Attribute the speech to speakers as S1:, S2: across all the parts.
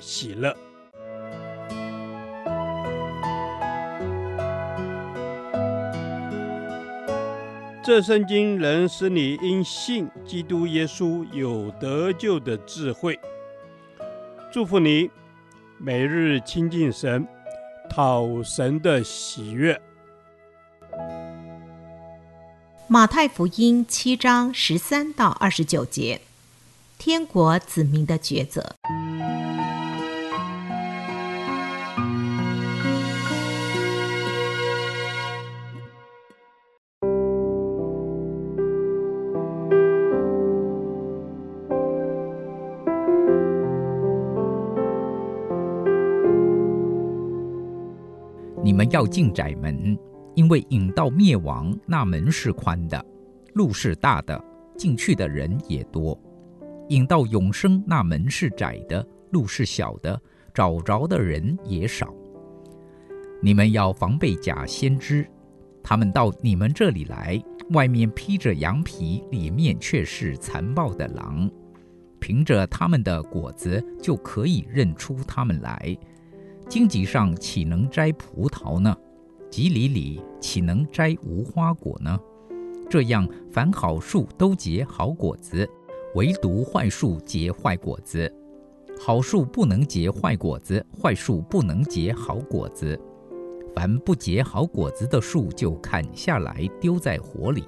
S1: 喜乐。这圣经能使你因信基督耶稣有得救的智慧。祝福你，每日亲近神，讨神的喜悦。
S2: 马太福音七章十三到二十九节，天国子民的抉择。
S3: 你们要进窄门。因为引到灭亡那门是宽的，路是大的，进去的人也多；引到永生那门是窄的，路是小的，找着的人也少。你们要防备假先知，他们到你们这里来，外面披着羊皮，里面却是残暴的狼。凭着他们的果子就可以认出他们来。荆棘上岂能摘葡萄呢？蒺藜里岂能摘无花果呢？这样，凡好树都结好果子，唯独坏树结坏果子。好树不能结坏果子，坏树不能结好果子。凡不结好果子的树，就砍下来丢在火里。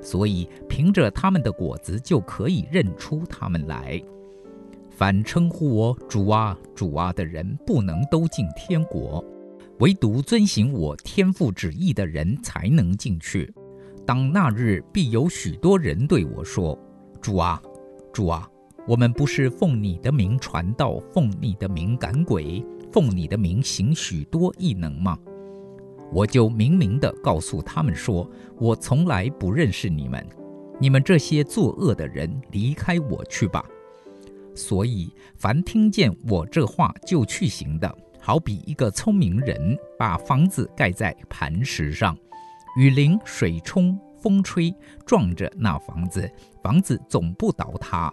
S3: 所以，凭着他们的果子就可以认出他们来。凡称呼我主啊、主啊的人，不能都进天国。唯独遵行我天父旨意的人才能进去。当那日，必有许多人对我说：“主啊，主啊，我们不是奉你的名传道，奉你的名赶鬼，奉你的名行许多异能吗？”我就明明地告诉他们说：“我从来不认识你们，你们这些作恶的人，离开我去吧。”所以，凡听见我这话就去行的，好比一个聪明人把房子盖在磐石上，雨淋、水冲、风吹，撞着那房子，房子总不倒塌，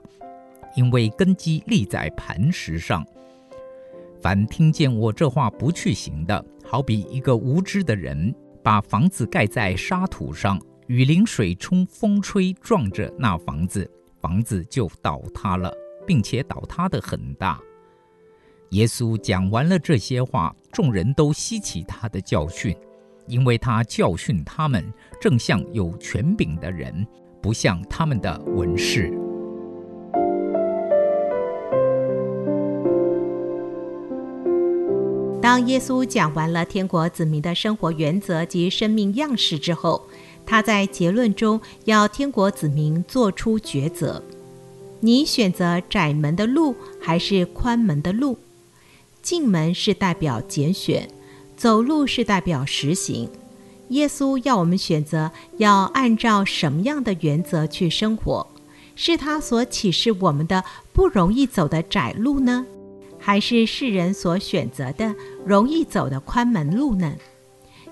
S3: 因为根基立在磐石上。凡听见我这话不去行的，好比一个无知的人把房子盖在沙土上，雨淋、水冲、风吹，撞着那房子，房子就倒塌了，并且倒塌的很大。耶稣讲完了这些话，众人都稀奇他的教训，因为他教训他们，正像有权柄的人，不像他们的文士。
S2: 当耶稣讲完了天国子民的生活原则及生命样式之后，他在结论中要天国子民做出抉择：你选择窄门的路，还是宽门的路？进门是代表拣选，走路是代表实行。耶稣要我们选择要按照什么样的原则去生活？是他所启示我们的不容易走的窄路呢，还是世人所选择的容易走的宽门路呢？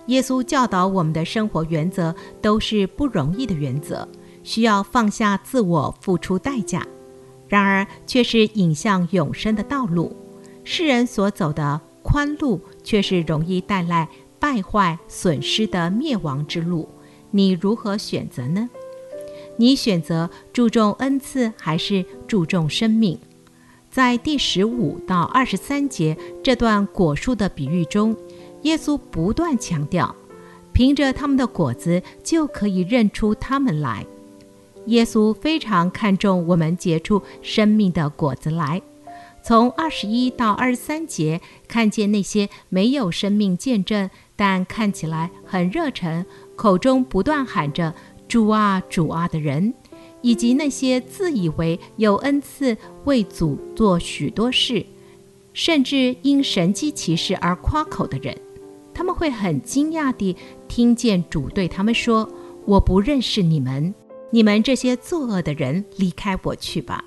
S2: 耶稣教导我们的生活原则都是不容易的原则，需要放下自我，付出代价，然而却是引向永生的道路。世人所走的宽路，却是容易带来败坏、损失的灭亡之路。你如何选择呢？你选择注重恩赐，还是注重生命？在第十五到二十三节这段果树的比喻中，耶稣不断强调，凭着他们的果子就可以认出他们来。耶稣非常看重我们结出生命的果子来。从二十一到二十三节，看见那些没有生命见证，但看起来很热忱，口中不断喊着“主啊，主啊”的人，以及那些自以为有恩赐为主做许多事，甚至因神迹奇事而夸口的人，他们会很惊讶地听见主对他们说：“我不认识你们，你们这些作恶的人，离开我去吧。”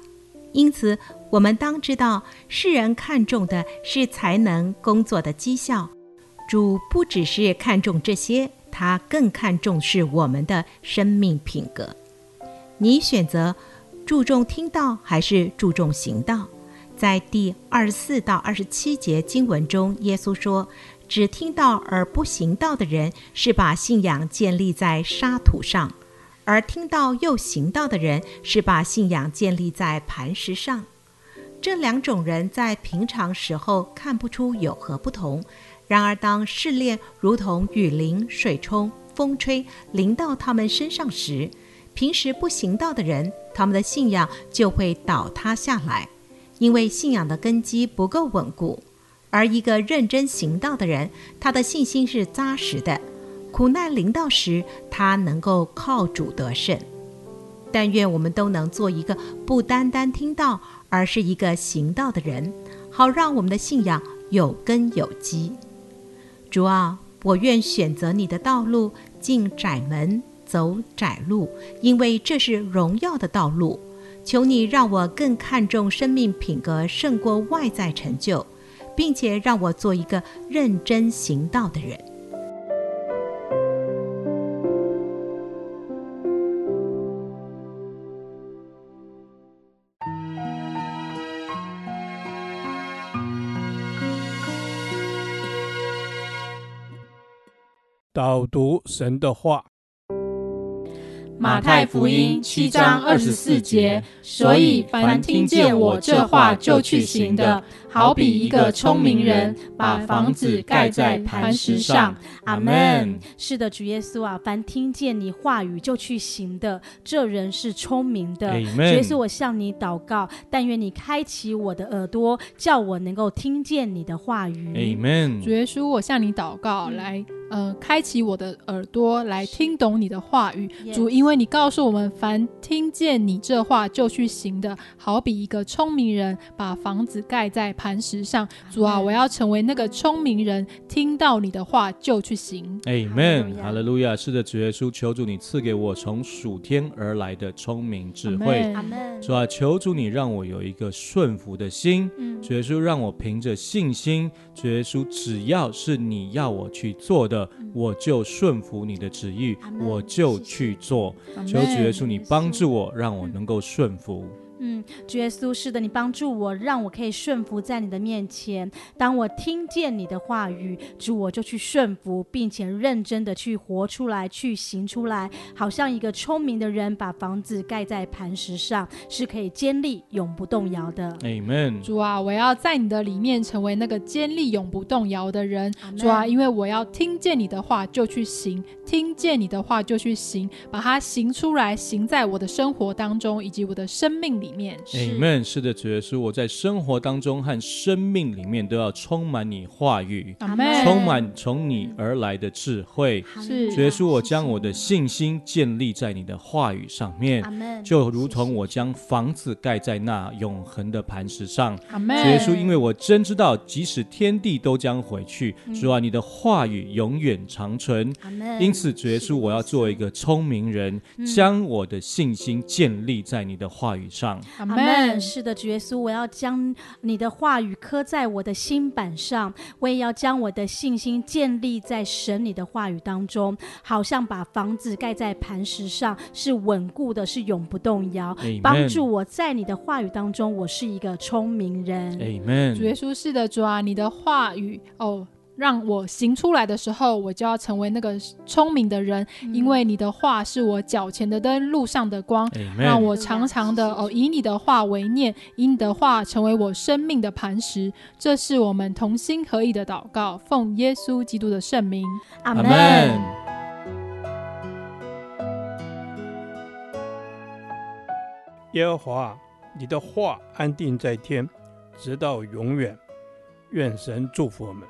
S2: 因此，我们当知道，世人看重的是才能、工作的绩效，主不只是看重这些，他更看重是我们的生命品格。你选择注重听道还是注重行道？在第二十四到二十七节经文中，耶稣说：“只听道而不行道的人，是把信仰建立在沙土上；而听到又行道的人，是把信仰建立在磐石上。”这两种人在平常时候看不出有何不同，然而当试炼如同雨淋、水冲、风吹淋到他们身上时，平时不行道的人，他们的信仰就会倒塌下来。因为信仰的根基不够稳固，而一个认真行道的人，他的信心是扎实的。苦难临到时，他能够靠主得胜。但愿我们都能做一个不单单听道，而是一个行道的人，好让我们的信仰有根有基。主啊，我愿选择你的道路，进窄门，走窄路，因为这是荣耀的道路。求你让我更看重生命品格胜过外在成就，并且让我做一个认真行道的人。
S1: 导读神的话。
S4: 马太福音七章二十四节，所以凡听见我这话就去行的，好比一个聪明人把房子盖在磐石上。阿门。
S5: 是的，主耶稣啊，凡听见你话语就去行的，这人是聪明的。主耶稣，我向你祷告，但愿你开启我的耳朵，叫我能够听见你的话语。
S4: 阿门。
S6: 主耶稣，我向你祷告，来。呃，开启我的耳朵来听懂你的话语主，因为你告诉我们，凡听见你这话就去行的，好比一个聪明人把房子盖在磐石上。主啊，我要成为那个聪明人，听到你的话就去行。
S4: Amen，哈利路亚。是的，主耶稣，求主你赐给我从属天而来的聪明智慧。Amen. 主啊，求主你让我有一个顺服的心。嗯、主耶稣，让我凭着信心。主耶稣，只要是你要我去做的。我就顺服你的旨意，我就去做。求主耶稣，你帮助我，让我能够顺服。
S5: 嗯，主耶稣，是的，你帮助我，让我可以顺服在你的面前。当我听见你的话语，主，我就去顺服，并且认真的去活出来，去行出来，好像一个聪明的人把房子盖在磐石上，是可以坚立、永不动摇的。
S4: Amen。
S6: 主啊，我要在你的里面成为那个坚立、永不动摇的人。Amen 主啊，因为我要听见你的话就去行，听见你的话就去行，把它行出来，行在我的生活当中以及我的生命里。
S4: Amen。是的，主耶稣，我在生活当中和生命里面都要充满你话语，Amen。充满从你而来的智慧。是，主耶稣，我将我的信心建立在你的话语上面，Amen。就如同我将房子盖在那永恒的磐石上。Amen。主耶稣，因为我真知道，即使天地都将回去，主啊，你的话语永远长存。Amen。因此，主耶稣，我要做一个聪明人，将我的信心建立在你的话语上。
S5: 阿门。是的，主耶稣，我要将你的话语刻在我的心板上，我也要将我的信心建立在神你的话语当中，好像把房子盖在磐石上，是稳固的，是永不动摇。Amen 帮助我在你的话语当中，我是一个聪明人。
S4: Amen
S6: 主耶稣，是的，主啊，你的话语哦。让我行出来的时候，我就要成为那个聪明的人，嗯、因为你的话是我脚前的灯，路上的光。让我常常的哦，以你的话为念，以你的话成为我生命的磐石。这是我们同心合意的祷告，奉耶稣基督的圣名，
S4: 阿门。
S1: 耶和华，你的话安定在天，直到永远。愿神祝福我们。